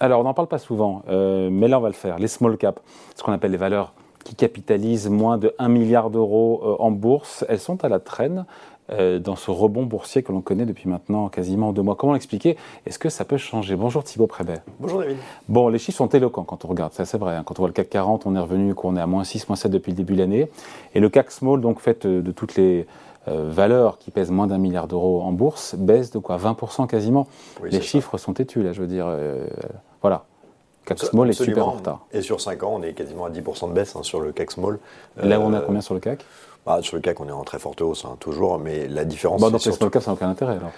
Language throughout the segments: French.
Alors, on n'en parle pas souvent, euh, mais là, on va le faire. Les small caps, ce qu'on appelle les valeurs qui capitalisent moins de 1 milliard d'euros euh, en bourse, elles sont à la traîne. Euh, dans ce rebond boursier que l'on connaît depuis maintenant quasiment deux mois. Comment l'expliquer? Est-ce que ça peut changer? Bonjour Thibaut Prébet. Bonjour David. Bon, les chiffres sont éloquents quand on regarde, ça c'est vrai. Hein. Quand on voit le CAC 40, on est revenu, qu'on est à moins 6, moins 7 depuis le début de l'année. Et le CAC Small, donc fait de toutes les valeurs qui pèsent moins d'un milliard d'euros en bourse, baisse de quoi? 20% quasiment. les chiffres sont têtus là, je veux dire. Voilà. CAC Small est super en retard. Et sur 5 ans, on est quasiment à 10% de baisse hein, sur le CAC Small. Là, on est à combien sur le CAC? bah, sur le CAC, on est en très forte hausse, hein, toujours, mais la différence. Bah, donc les small caps, ça n'a aucun intérêt. Alors.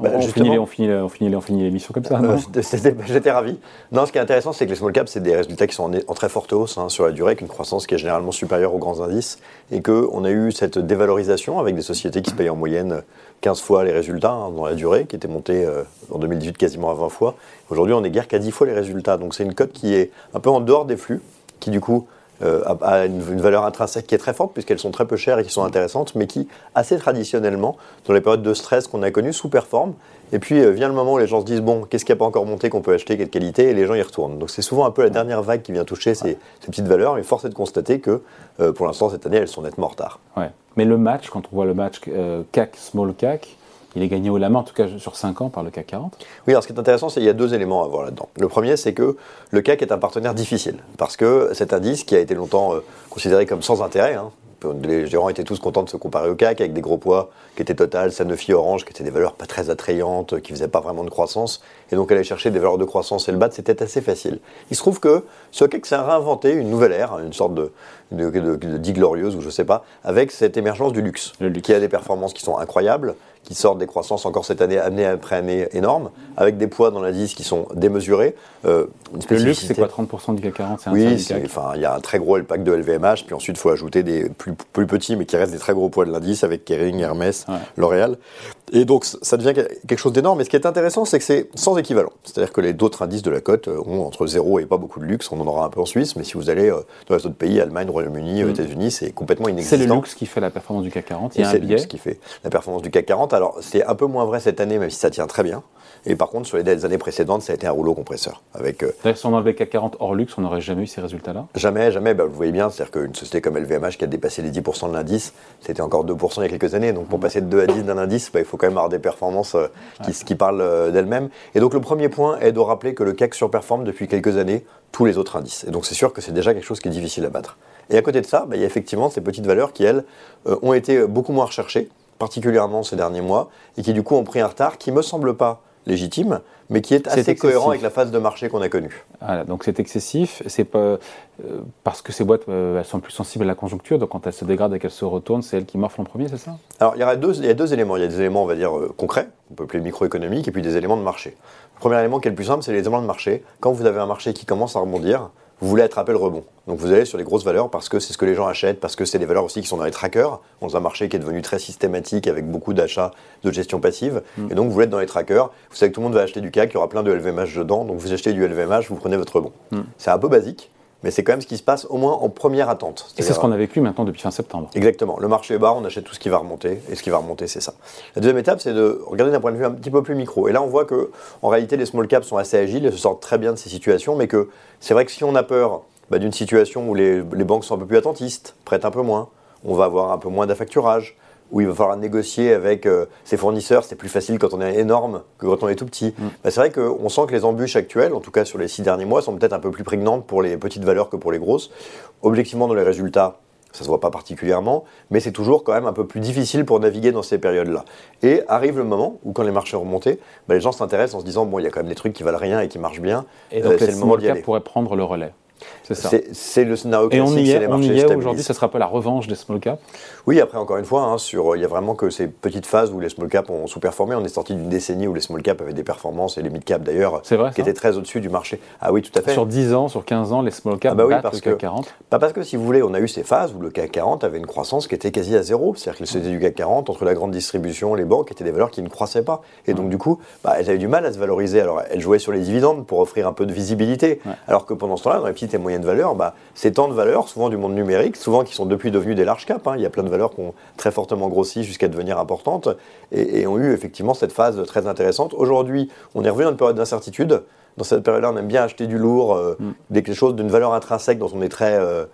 Bah, on, finit, on, finit, on, finit, on finit l'émission comme ça. Euh, j'étais ravi. Non, ce qui est intéressant, c'est que les small caps, c'est des résultats qui sont en, très forte hausse hein, sur la durée, avec une croissance qui est généralement supérieure aux grands indices, et qu'on a eu cette dévalorisation avec des sociétés qui se payent en moyenne 15 fois les résultats hein, dans la durée, qui était montée euh, en 2018 quasiment à 20 fois. Aujourd'hui, on est guère qu'à 10 fois les résultats. Donc c'est une cote qui est un peu en dehors des flux, qui du coup euh, a, une, valeur intrinsèque qui est très forte puisqu'elles sont très peu chères et qui sont intéressantes, mais qui, assez traditionnellement, dans les périodes de stress qu'on a connues, sous-performent. Et puis euh, vient le moment où les gens se disent bon, qu'est-ce qui n'a pas encore monté qu'on peut acheter, quelle qualité, et les gens y retournent. Donc c'est souvent un peu la dernière vague qui vient toucher ces, petites valeurs, mais force est de constater que euh, pour l'instant cette année elles sont nettement en retard. Ouais. Mais le match, quand on voit le match CAC small CAC, il est gagné au la main, en tout cas sur 5 ans, par le CAC 40. Oui, alors ce qui est intéressant, c'est qu'il y a deux éléments à voir là-dedans. Le premier, c'est que le CAC est un partenaire difficile, parce que cet indice, qui a été longtemps euh, considéré comme sans intérêt, hein, les gérants étaient tous contents de se comparer au CAC avec des gros poids qui étaient Total, Sanofi, Orange, qui étaient des valeurs pas très attrayantes, qui faisaient pas vraiment de croissance. Et donc aller chercher des valeurs de croissance et le battre, c'était assez facile. Il se trouve que ce CAC s'est réinventé une nouvelle ère, une sorte de, de, de, glorieuse ou je sais pas, avec cette émergence du luxe, luxe, qui a des performances qui sont incroyables, qui sortent des croissances encore cette année, année après année énormes, avec des poids dans l'indice qui sont démesurés. Euh, le luxe, c'est quoi 30% du CAC 40 Oui, enfin, il y a un très gros pack de LVMH, puis ensuite il faut ajouter des plus, plus, petits, mais qui restent des très gros poids de l'indice, avec Kering, Hermès, L'Oréal. Et donc ça devient quelque chose d'énorme. Mais ce qui est intéressant, c'est que c'est sans équivalent. C'est-à-dire que les d'autres indices de la cote ont entre 0 et pas beaucoup de luxe. On en aura un peu en Suisse, mais si vous allez euh, dans les autres pays, Allemagne, Royaume-Uni, mm. États-Unis, c'est complètement inexistant. C'est le luxe qui fait la performance du CAC 40. Il y a un biais. qui fait la performance du CAC 40. Alors c'est un peu moins vrai cette année, même si ça tient très bien. Et par contre, sur les années précédentes, ça a été un rouleau compresseur. Avec, euh, si on enlevait CAC 40 hors luxe, on n'aurait jamais eu ces résultats-là? Jamais, jamais. Bah, vous voyez bien, c'est-à-dire qu'une société comme LVMH qui a dépassé les 10% de l'indice, c'était encore 2% il y a quelques années. Donc pour mm. passer de 2 à 10 d'un indice, bah, il faut quand même avoir des performances euh, qui, qui, parlent euh, d'elles-mêmes. Et donc le premier point est de rappeler que le CAC surperforme depuis quelques années tous les autres indices. Et donc c'est sûr que c'est déjà quelque chose qui est difficile à battre. Et à côté de ça, bah, il y a effectivement ces petites valeurs qui, elles, ont été beaucoup moins recherchées particulièrement ces derniers mois, et qui du coup ont pris un retard qui me semble pas légitime, mais qui est assez cohérent avec la phase de marché qu'on a connue. Voilà, donc c'est excessif, c'est pas euh, parce que ces boîtes euh, elles sont plus sensibles à la conjoncture, donc quand elles se dégradent et qu'elles se retournent, c'est elles qui morflent en premier, c'est ça? Alors il y, a deux, il y a deux éléments, il y a des éléments on va dire euh, concrets, on peut appeler microéconomiques, et puis des éléments de marché. Le premier élément qui est le plus simple, c'est les éléments de marché. Quand vous avez un marché qui commence à rebondir, vous voulez attraper le rebond. Donc vous allez sur les grosses valeurs parce que c'est ce que les gens achètent, parce que c'est des valeurs aussi qui sont dans les trackers, dans un marché qui est devenu très systématique avec beaucoup d'achats de gestion passive. Mm. Et donc vous voulez être dans les trackers. Vous savez que tout le monde va acheter du CAC, il y aura plein de LVMH dedans. Donc vous achetez du LVMH, vous prenez votre rebond. Mm. C'est un peu basique mais c'est quand même ce qui se passe au moins en première attente. Et c'est ce qu'on a vécu maintenant depuis fin septembre. Exactement. Le marché est bas, on achète tout ce qui va remonter, et ce qui va remonter, c'est ça. La deuxième étape, c'est de regarder d'un point de vue un petit peu plus micro. Et là, on voit que, en réalité, les small caps sont assez agiles et se sortent très bien de ces situations, mais que c'est vrai que si on a peur bah, d'une situation où les, banques sont un peu plus attentistes, prêtent un peu moins, on va avoir un peu moins d'affacturage, où il va falloir négocier avec euh, ses fournisseurs, c'est plus facile quand on est énorme que quand on est tout petit. Mm. Bah, c'est vrai qu'on sent que les embûches actuelles, en tout cas sur les six derniers mois, sont peut-être un peu plus prégnantes pour les petites valeurs que pour les grosses. Objectivement, dans les résultats, ça se voit pas particulièrement, mais c'est toujours quand même un peu plus difficile pour naviguer dans ces périodes-là. Et arrive le moment où, quand les marchés remontent, bah, les gens s'intéressent en se disant bon, il y a quand même des trucs qui valent rien et qui marchent bien. Et donc, euh, le moment d'y aller. pourrait prendre le relais. C'est ça. C'est le scénario classique. Et on y est, on y est aujourd'hui, ce sera pas la revanche des small caps? Oui, après, encore une fois, hein, sur, il y a vraiment que ces petites phases où les small caps ont sous-performé. On est sorti d'une décennie où les small caps avaient des performances et les mid caps d'ailleurs, qui étaient très au-dessus du marché. Ah oui, tout à fait. Sur 10 ans, sur 15 ans, les small caps ah bah oui, parce le CAC 40 Pas parce que, si vous voulez, on a eu ces phases où le CAC 40 avait une croissance qui était quasi à zéro. C'est-à-dire que c'était du CAC 40 entre la grande distribution, les banques, étaient des valeurs qui ne croissaient pas. Et donc, du coup, bah, elles avaient du mal à se valoriser. Alors, elles jouaient sur les dividendes pour offrir un peu de visibilité. Alors que pendant ce temps-là, dans les petites et moyennes valeurs, bah, ces temps de valeurs, souvent du monde numérique, souvent qui sont depuis devenus des larges caps, hein. il y a plein de valeurs qui ont très fortement grossi jusqu'à devenir importantes et, ont eu effectivement cette phase très intéressante. Aujourd'hui, on est revenu dans une période d'incertitude. dans cette période-là, on aime bien acheter du lourd, euh, Mm. quelque chose d'une valeur intrinsèque dont on est très euh,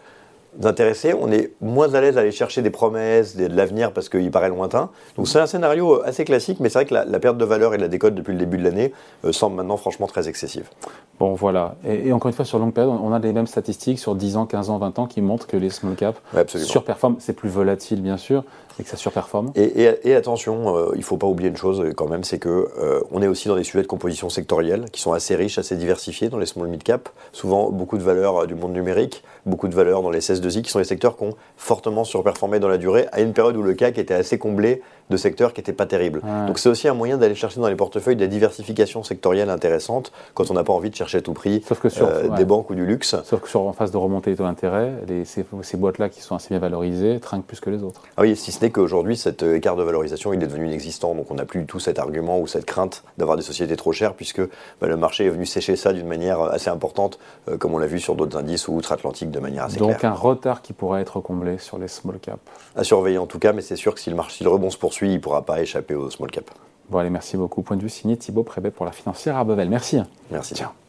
intéressé. On est moins à l'aise à aller chercher des promesses, de l'avenir parce qu'il paraît lointain. Donc c'est un scénario assez classique, mais c'est vrai que la, la perte de valeur et de la décote depuis le début de l'année euh, semble maintenant franchement très excessive. Bon, voilà. Et, et encore une fois, sur longue période, on a les mêmes statistiques sur 10 ans, 15 ans, 20 ans qui montrent que les small caps Ouais, surperforment. C'est plus volatile, bien sûr, mais que ça surperforme. Et, et- et attention, euh, il ne faut pas oublier une chose euh, quand même, c'est que euh, on est aussi dans des sujets de composition sectorielle qui sont assez riches, assez diversifiés dans les small mid cap. Souvent beaucoup de valeurs euh, du monde numérique, beaucoup de valeurs dans les 16-2i, qui sont les secteurs qui ont fortement surperformé dans la durée, à une période où le CAC était assez comblé de secteurs qui n'étaient pas terribles. Ouais. Donc c'est aussi un moyen d'aller chercher dans les portefeuilles des diversifications sectorielles intéressantes quand on n'a pas envie de chercher à tout prix Sauf que sur, euh, ouais. des banques ou du luxe. Sauf que sur, en phase de remontée des taux d'intérêt, ces, ces boîtes-là qui sont assez bien valorisées trinquent plus que les autres. Ah oui, si ce n'est qu'aujourd'hui, cet euh, écart de valorisation, il est devenu inexistant. Donc on n'a plus du tout cet argument ou cette crainte d'avoir des sociétés trop chères, puisque bah, le marché est venu sécher ça d'une manière euh, assez importante, euh, comme on l'a vu sur d'autres indices ou outre-Atlantique de manière assez Donc claire. un retard qui pourrait être comblé sur les small caps. À surveiller en tout cas, mais c'est sûr que si le, marché, si le rebond se poursuit, il ne pourra pas échapper au small cap. Bon, allez, merci beaucoup. Point de vue signé Thibaut Prébet pour la financière à Bevel. Merci. Merci. Ciao.